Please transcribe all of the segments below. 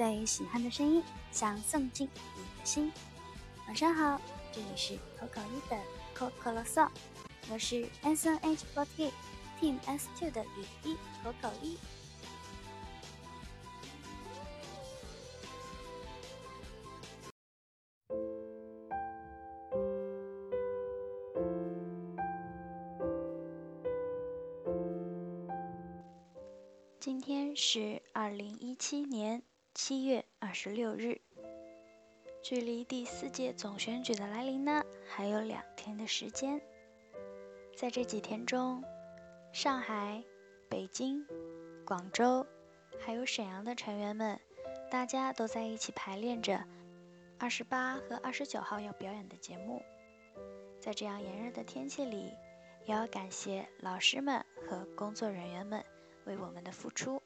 最喜欢的声音，想送进你的心。晚上好，这里是口口一的 Coco Song，我是 S N H forty Team S two 的雨衣口口一。今天是二零一七年七月二十六日，距离第四届总选举的来临呢，还有两天的时间。在这几天中，上海、北京、广州，还有沈阳的成员们，大家都在一起排练着二十八和二十九号要表演的节目。在这样炎热的天气里，也要感谢老师们和工作人员们。为我们的付出。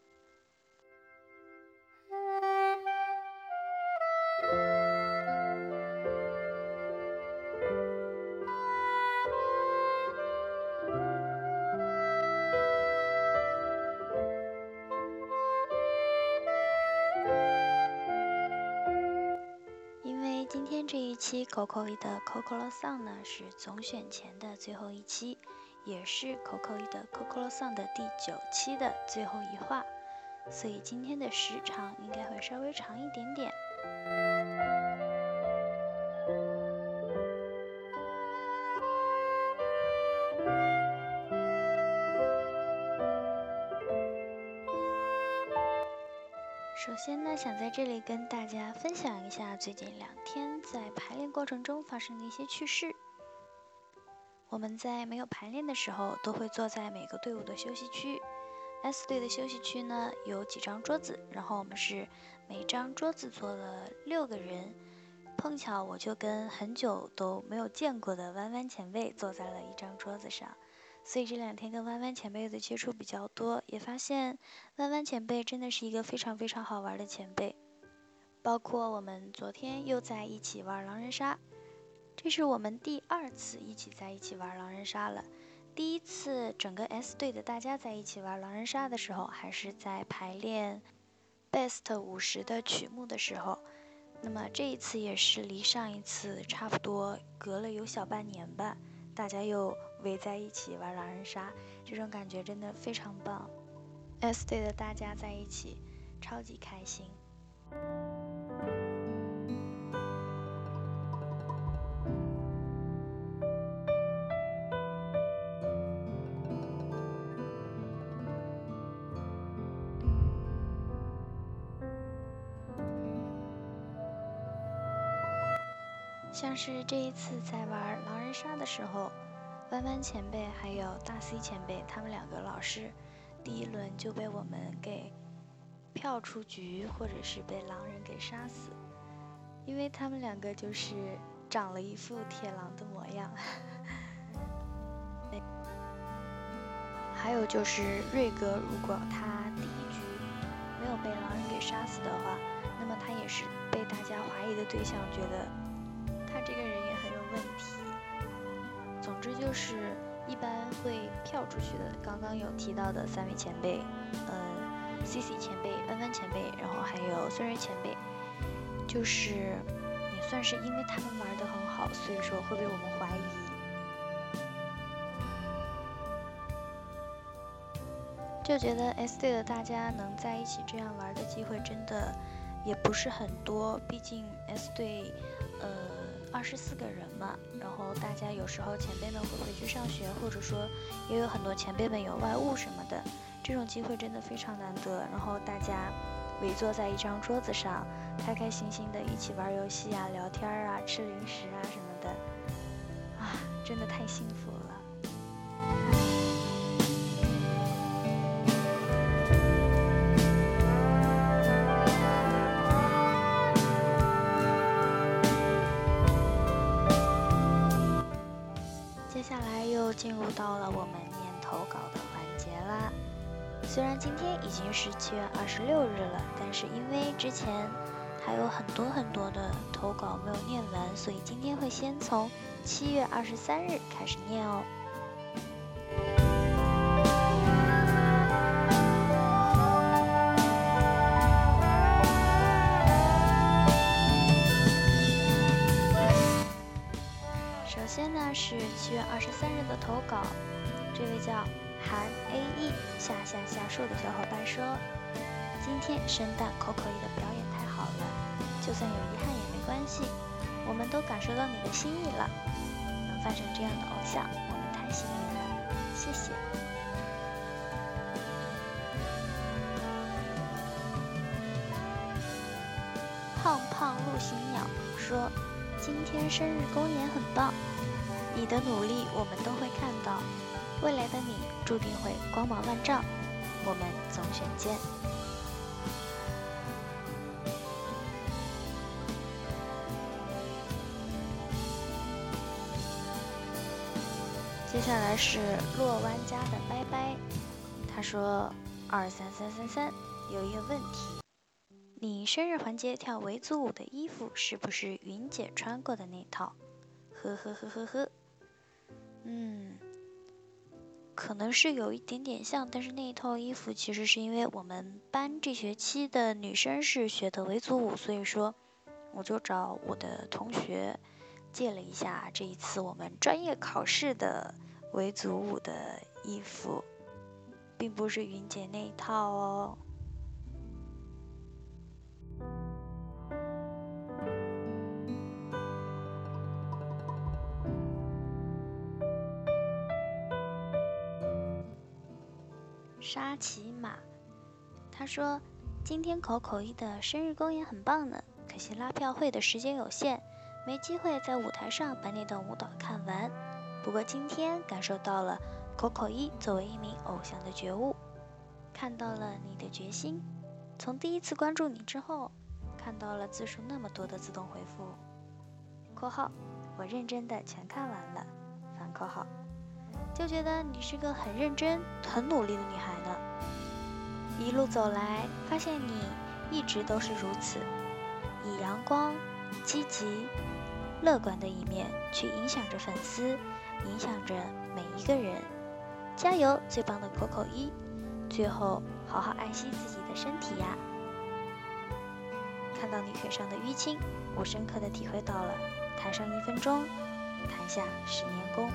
Coco 的 Coco Song 呢，是总选前的最后一期。也是 Coco 的 Coco Song 的第九期的最后一话，所以今天的时长应该会稍微长一点点。这里跟大家分享一下最近两天在排练过程中发生的一些趣事。我们在没有排练的时候，都会坐在每个队伍的休息区。S 队的休息区呢，有几张桌子，然后我们是每张桌子坐了六个人。碰巧我就跟很久都没有见过的弯弯前辈坐在了一张桌子上，所以这两天跟弯弯前辈的接触比较多，也发现弯弯前辈真的是一个非常非常好玩的前辈。包括我们昨天又在一起玩狼人杀。这是我们第二次一起在一起玩狼人杀了。第一次整个 S 队的大家在一起玩狼人杀的时候，还是在排练 Best 五十的曲目的时候。那么这一次也是离上一次差不多隔了有小半年吧，大家又围在一起玩狼人杀，这种感觉真的非常棒。S 队的大家在一起，超级开心。像是这一次在玩狼人杀的时候，弯弯前辈还有大 C 前辈，他们两个老师，第一轮就被我们给票出局，或者是被狼人给杀死，因为他们两个就是长了一副铁狼的模样。还有就是瑞哥，如果他第一局没有被狼人给杀死的话，那么他也是被大家怀疑的对象，觉得。他这个人也很有问题。总之就是一般会票出去的。刚刚有提到的三位前辈，嗯，C C 前辈、弯弯前辈，然后还有孙瑞前辈，就是也算是因为他们玩的很好，所以说会被我们怀疑。就觉得 S 队的大家能在一起这样玩的机会真的也不是很多，毕竟 S 队，呃。二十四个人嘛，然后大家有时候前辈们会回去上学，或者说也有很多前辈们有外务什么的，这种机会真的非常难得。然后大家围坐在一张桌子上，开开心心的一起玩游戏啊、聊天啊、吃零食啊什么的，啊，真的太幸福了。接下来又进入到了我们念投稿的环节啦。虽然今天已经是七月二十六日了但是因为之前还有很多很多的投稿没有念完所以今天会先从七月二十三日开始念哦。首先呢是七月二十三日的投稿这位叫韩 A E 下下下树的小伙伴说：“今天生蛋口口一的表演太好了，就算有遗憾也没关系，我们都感受到你的心意了。能发成这样的偶像，我们太幸运了，谢谢。”胖胖陆行鸟说：“今天生日公演很棒，你的努力我们都会看到，未来的你注定会光芒万丈，我们总选见。”接下来是洛湾家的拜拜，他说：“二三三三三，有一个问题。”你生日环节跳维族舞的衣服是不是云姐穿过的那套？呵呵呵呵呵。嗯，可能是有一点点像，但是那一套衣服其实是因为我们班这学期的女生是学的维族舞，所以说我就找我的同学借了一下这一次我们专业考试的维族舞的衣服，并不是云姐那一套哦。沙琪玛，他说：“今天口口一的生日公演很棒呢，可惜拉票会的时间有限，没机会在舞台上把那段舞蹈看完。不过今天感受到了口口一作为一名偶像的觉悟，看到了你的决心。从第一次关注你之后，看到了字数那么多的自动回复。（括号我认真的全看完了。）反括号。就觉得你是个很认真、很努力的女孩呢。一路走来，发现你一直都是如此，以阳光、积极、乐观的一面去影响着粉丝，影响着每一个人。加油，最棒的 Coco 一！最后，好好爱惜自己的身体呀。看到你腿上的淤青，我深刻的体会到了：台上一分钟，台下十年功。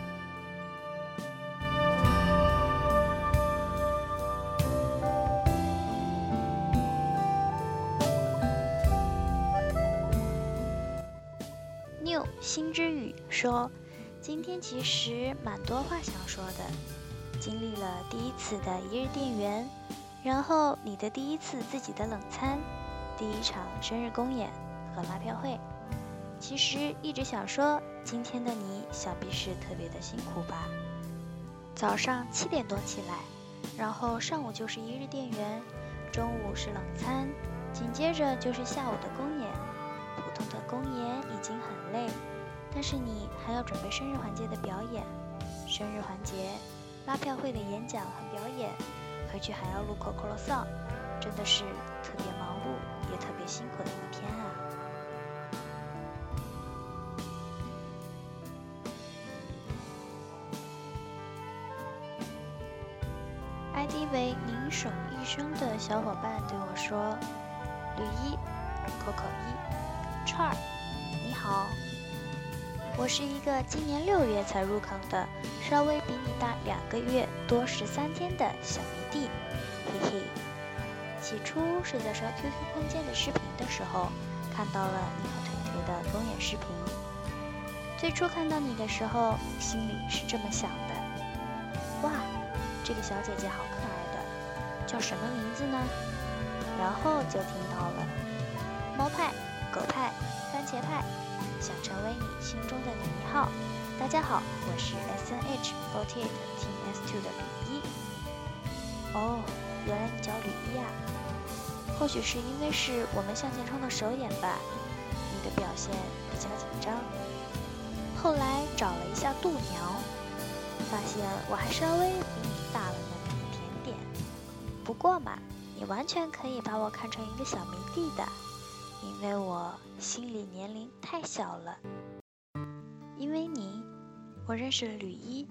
心之语说：“今天其实蛮多话想说的，经历了第一次的一日店员，然后你的第一次自己的冷餐，第一场生日公演和拉票会，其实一直想说，今天的你想必是特别的辛苦吧？早上七点多起来，然后上午就是一日店员，中午是冷餐，紧接着就是下午的公演。公演已经很累。”但是你还要准备生日环节的表演，生日环节、拉票会的演讲和表演，回去还要录口口啰嗦，真的是特别忙碌也特别辛苦的一天啊！ID 为宁守一生的小伙伴对我说：“吕一，口口一，串儿，你好。”我是一个今年六月才入坑的，稍微比你大两个月多十三天的小迷弟，嘿嘿。起初是在刷 QQ 空间的视频的时候，看到了你和腿腿的公演视频。最初看到你的时候，心里是这么想的：哇，这个小姐姐好可爱的，叫什么名字呢？然后就听到了猫派、狗派、番茄派。想成为你心中的女一号。大家好，我是 S N H forty eight Team S two 的吕一。哦，原来你叫吕一啊！或许是因为是我们向前冲的首演吧，你的表现比较紧张。后来找了一下度娘，发现我还稍微比你大了那么一点点。不过嘛，你完全可以把我看成一个小迷弟的。因为我心理年龄太小了，因为你，我认识了吕一，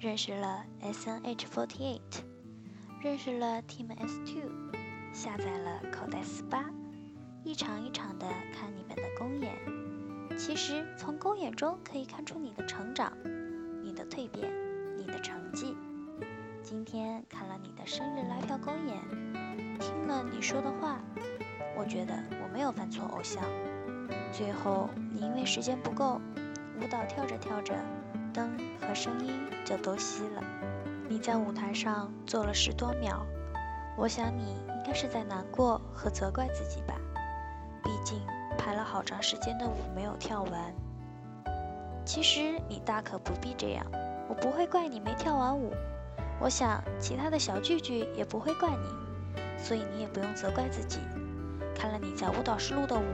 认识了 S N H forty eight，认识了 Team S two，下载了口袋四八，一场一场的看你们的公演，其实从公演中可以看出你的成长、你的蜕变、你的成绩。今天看了你的生日拉票公演，听了你说的话，我觉得我没有犯错偶像。最后你因为时间不够，舞蹈跳着跳着，灯和声音就都熄了。你在舞台上坐了十多秒，我想你应该是在难过和责怪自己吧。毕竟排了好长时间的舞没有跳完。其实你大可不必这样，我不会怪你没跳完舞。我想其他的小聚聚也不会怪你，所以你也不用责怪自己。看了你在舞蹈室录的舞，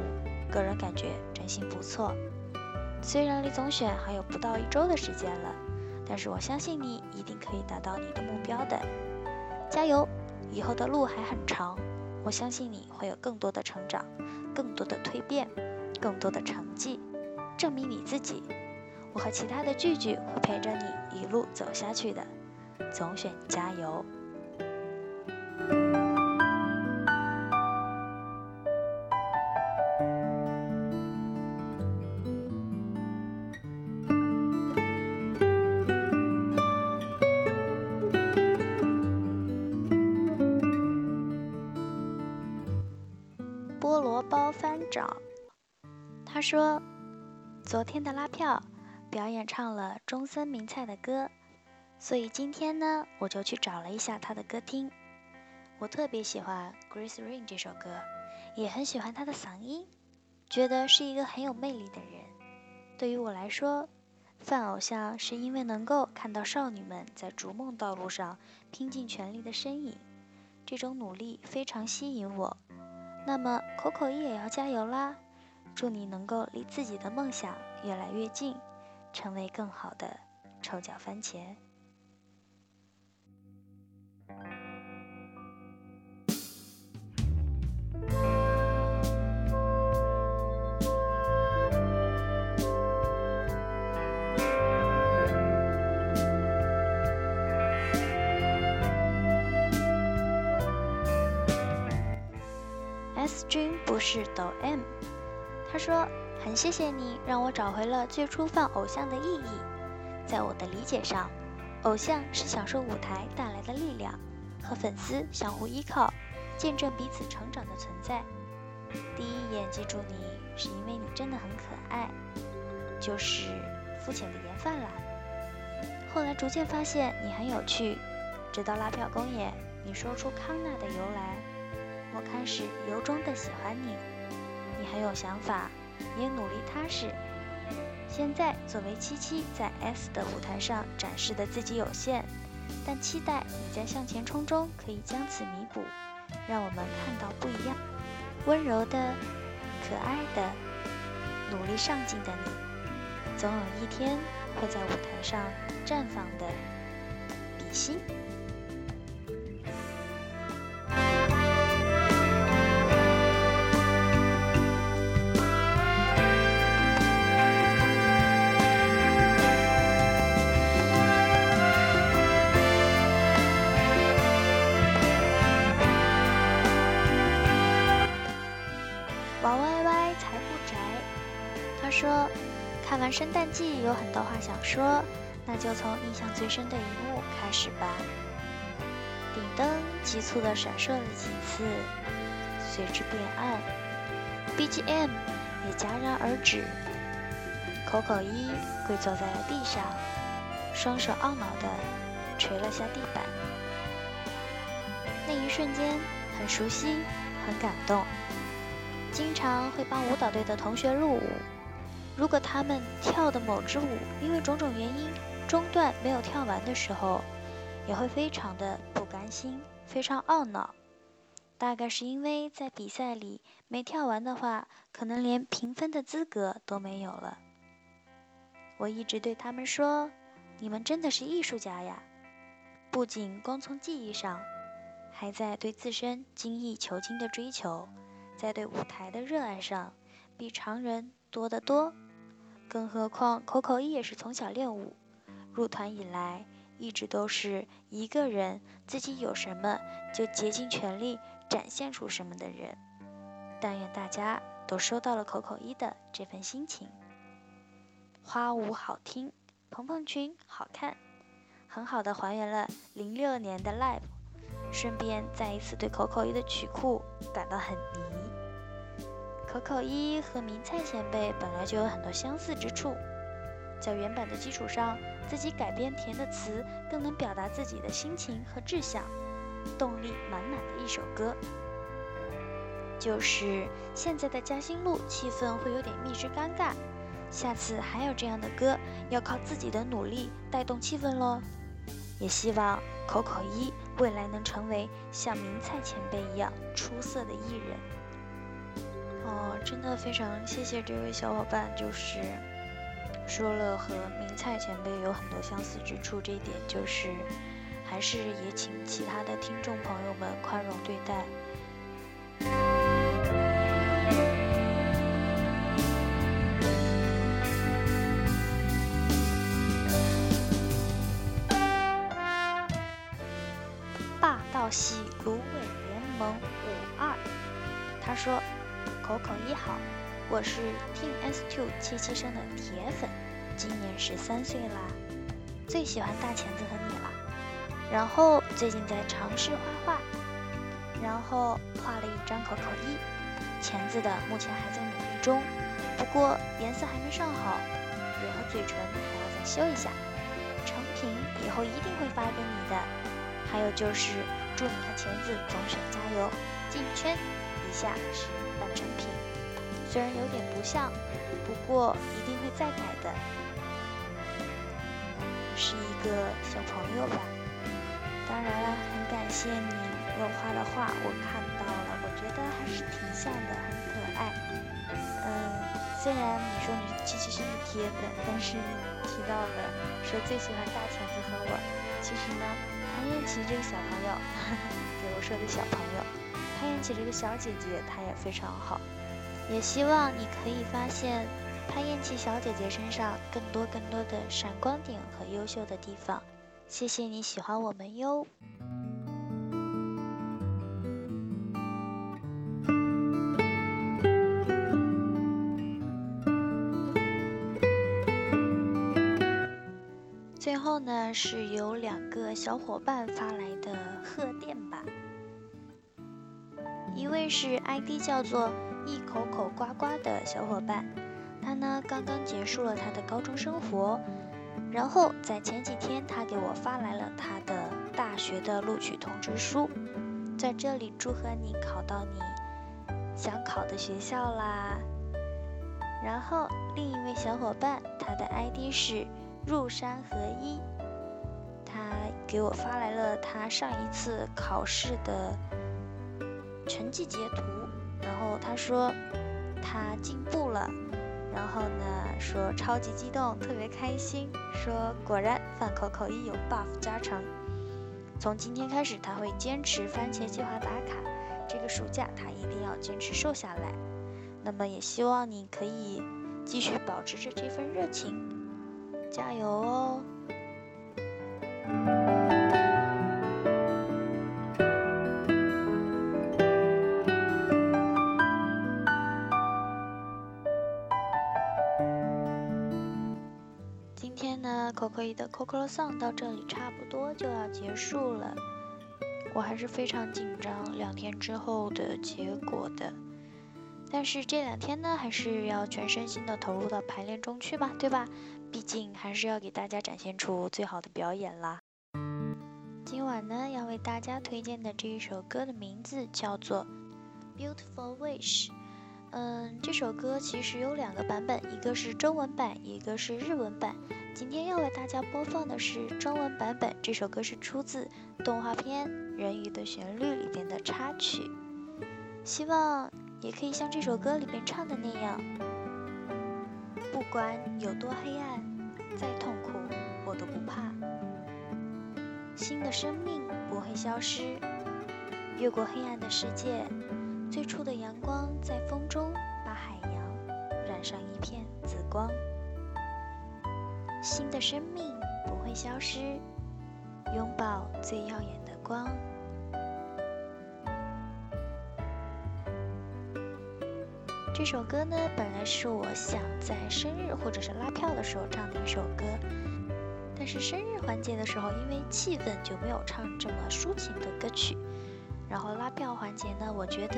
个人感觉真心不错。虽然离总选还有不到一周的时间了。但是我相信你一定可以达到你的目标的，加油！以后的路还很长，我相信你会有更多的成长，更多的蜕变，更多的成绩，证明你自己。我和其他的聚聚会陪着你一路走下去的，总选加油！说，昨天的拉票表演唱了中森明菜的歌，所以今天呢，我就去找了一下他的歌听。我特别喜欢《Grace Ring》这首歌，也很喜欢他的嗓音，觉得是一个很有魅力的人。对于我来说，范偶像是因为能够看到少女们在逐梦道路上拼尽全力的身影，这种努力非常吸引我。那么，口口一也要加油啦！祝你能够离自己的梦想越来越近，成为更好的臭脚番茄。S 君不是抖 M，他说很谢谢你让我找回了最初放偶像的意义。在我的理解上，偶像是享受舞台带来的力量，和粉丝相互依靠，见证彼此成长的存在。第一眼记住你是因为你真的很可爱，就是肤浅的颜范啦。后来逐渐发现你很有趣，直到拉票公演，你说出康纳的由来。我开始由衷的喜欢你，你很有想法，也努力踏实。现在作为七七在 S 的舞台上展示的自己有限，但期待你在向前冲中可以将此弥补，让我们看到不一样、温柔的、可爱的、努力上进的你，总有一天会在舞台上绽放的，比心。完圣诞季有很多话想说，那就从印象最深的一幕开始吧。顶灯急促地闪烁了几次，随之变暗，BGM 也戛然而止。口口一跪坐在了地上，双手懊恼地捶了下地板。那一瞬间很熟悉，很感动。经常会帮舞蹈队的同学入伍。如果他们跳的某支舞因为种种原因中断没有跳完的时候，也会非常的不甘心，非常懊恼。大概是因为在比赛里没跳完的话，可能连评分的资格都没有了。我一直对他们说：“你们真的是艺术家呀！不仅光从技艺上，还在对自身精益求精的追求，在对舞台的热爱上，比常人多得多。”更何况，口口一也是从小练舞，入团以来一直都是一个人，自己有什么就竭尽全力展现出什么的人。但愿大家都收到了口口一的这份心情。花舞好听，蓬蓬裙好看，很好的还原了零六年的 live，顺便再一次对口口一的曲库感到很迷。口口一和明菜前辈本来就有很多相似之处，在原版的基础上，自己改编填的词更能表达自己的心情和志向，动力满满的一首歌。就是现在的嘉兴路气氛会有点蜜汁尴尬，下次还有这样的歌，要靠自己的努力带动气氛喽。也希望口口一未来能成为像明菜前辈一样出色的艺人。真的非常谢谢这位小伙伴，就是说了和明菜前辈有很多相似之处，这一点就是还是也请其他的听众朋友们宽容对待。我是 Team S Two 七七生的铁粉，今年十三岁啦，最喜欢大钳子和你了。然后最近在尝试画画，然后画了一张口口一，钳子的目前还在努力中，不过颜色还没上好，脸和嘴唇还要再修一下，成品以后一定会发给你的。还有就是。”祝你和钳子总选加油，进圈。以下是半成品，虽然有点不像，不过一定会再改的。是一个小朋友吧？当然了，很感谢你给我画的画，我看到了，我觉得还是挺像的，很可爱。嗯，虽然你说你是七七生的铁粉，但是你提到了说最喜欢大钳子和我，其实呢。潘燕琪这个小朋友，给我说的小朋友，潘燕琪这个小姐姐，她也非常好，也希望你可以发现潘艳琪小姐姐身上更多更多的闪光点和优秀的地方。谢谢你喜欢我们哟。最后呢，是有两个小伙伴发来的贺电吧。一位是 ID 叫做一口口呱呱的小伙伴，他呢刚刚结束了他的高中生活，然后在前几天他给我发来了他的大学的录取通知书，在这里祝贺你考到你想考的学校啦。然后另一位小伙伴，他的 ID 是。入山合一，他给我发来了他上一次考试的成绩截图，然后他说他进步了，然后呢说超级激动，特别开心，说果然饭口口一有 buff 加成，从今天开始他会坚持番茄计划打卡，这个暑假他一定要坚持瘦下来，那么也希望你可以继续保持着这份热情。加油哦！的 Coco Song 到这里差不多就要结束了，我还是非常紧张两天之后的结果的。但是这两天呢，还是要全身心的投入到排练中去吧，对吧？毕竟还是要给大家展现出最好的表演啦。今晚呢，要为大家推荐的这一首歌的名字叫做《Beautiful Wish》。嗯，这首歌其实有两个版本，一个是中文版，一个是日文版。今天要为大家播放的是中文版本。这首歌是出自动画片《人鱼的旋律》里边的插曲。希望也可以像这首歌里边唱的那样。不管有多黑暗，再痛苦，我都不怕。新的生命不会消失，越过黑暗的世界，最初的阳光在风中把海洋染上一片紫光。新的生命不会消失，拥抱最耀眼的光。这首歌呢，本来是我想在生日或者是拉票的时候唱的一首歌，但是生日环节的时候，因为气氛就没有唱这么抒情的歌曲。然后拉票环节呢，我觉得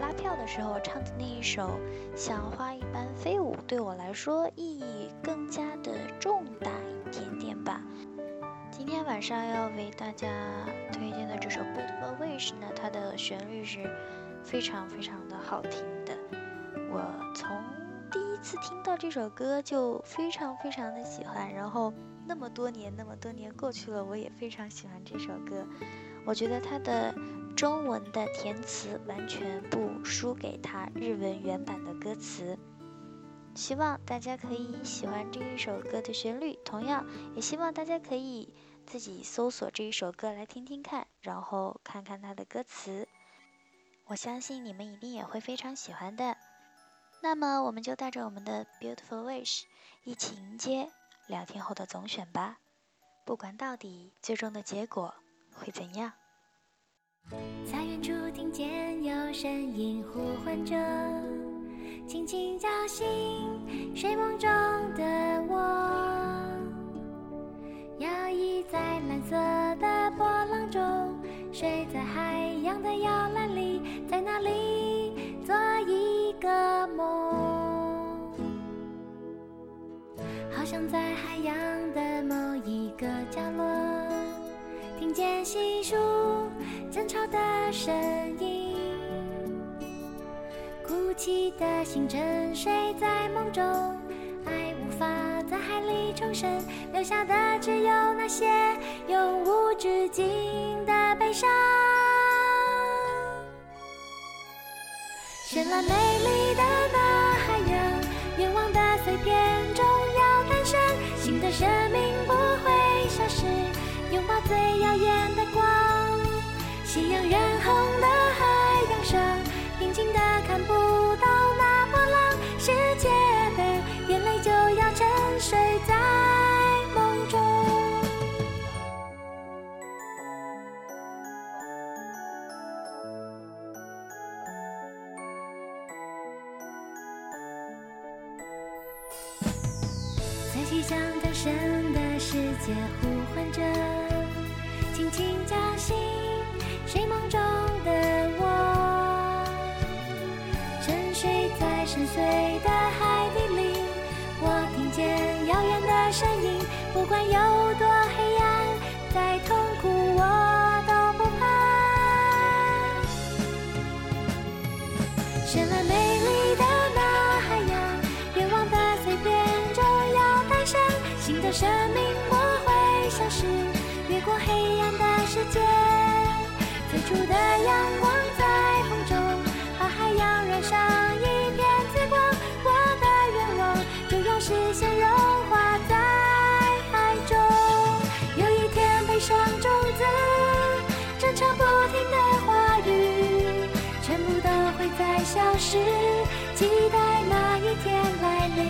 拉票的时候唱的那一首《像花一般飞舞》，对我来说意义更加的上要为大家推荐的这首《Beautiful Wish》呢，它的旋律是非常非常的好听的。我从第一次听到这首歌就非常非常的喜欢，然后那么多年那么多年过去了，我也非常喜欢这首歌。我觉得它的中文的填词完全不输给它日文原版的歌词。希望大家可以喜欢这一首歌的旋律，同样也希望大家可以自己搜索这一首歌来听听看，然后看看它的歌词。我相信你们一定也会非常喜欢的。那么，我们就带着我们的 Beautiful Wish 一起迎接两天后的总选吧。不管到底最终的结果会怎样。在远处听见有声音呼唤着，轻轻叫醒睡梦中的我。摇曳在蓝色的波浪中，睡在海洋的摇篮里，在那里做一个梦。好像在海洋的某一个角落，听见细数争吵的声音，哭泣的心沉睡在梦中，在海里重生，留下的只有那些永无止境的悲伤。绚烂美丽的那海洋，愿望的碎片中要诞生新的生命，不会消失，拥抱最耀眼的光。夕阳染红的海洋上，平静的看不绚烂美丽的那海洋，愿望的碎片终要诞生新的生命，我会消失，越过黑暗的世界。最初的阳光在风中，把海洋染上是。期待那一天来临，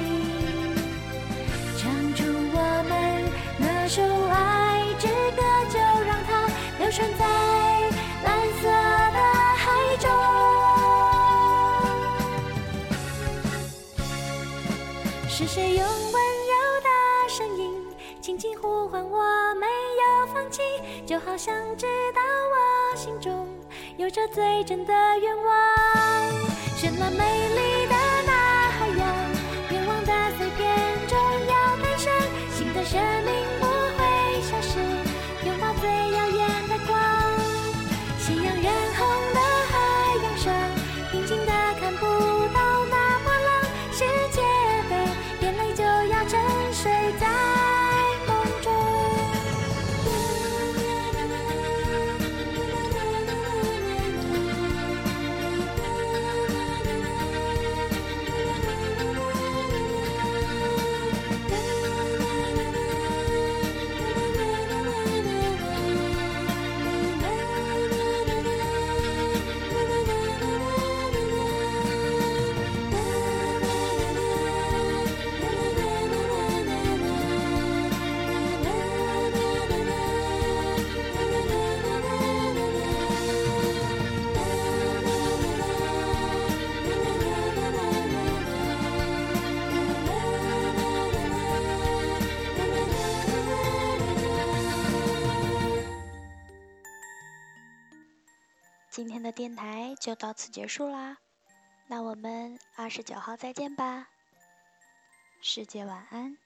唱出我们那首爱之歌，就让它流传在蓝色的海中。是谁用温柔的声音轻轻呼唤我，没有放弃，就好像知道我心中有着最真的愿望。绚烂美丽的那海洋，愿望的碎片终要诞生新的生命，电台就到此结束啦，那我们二十九号再见吧，世界晚安。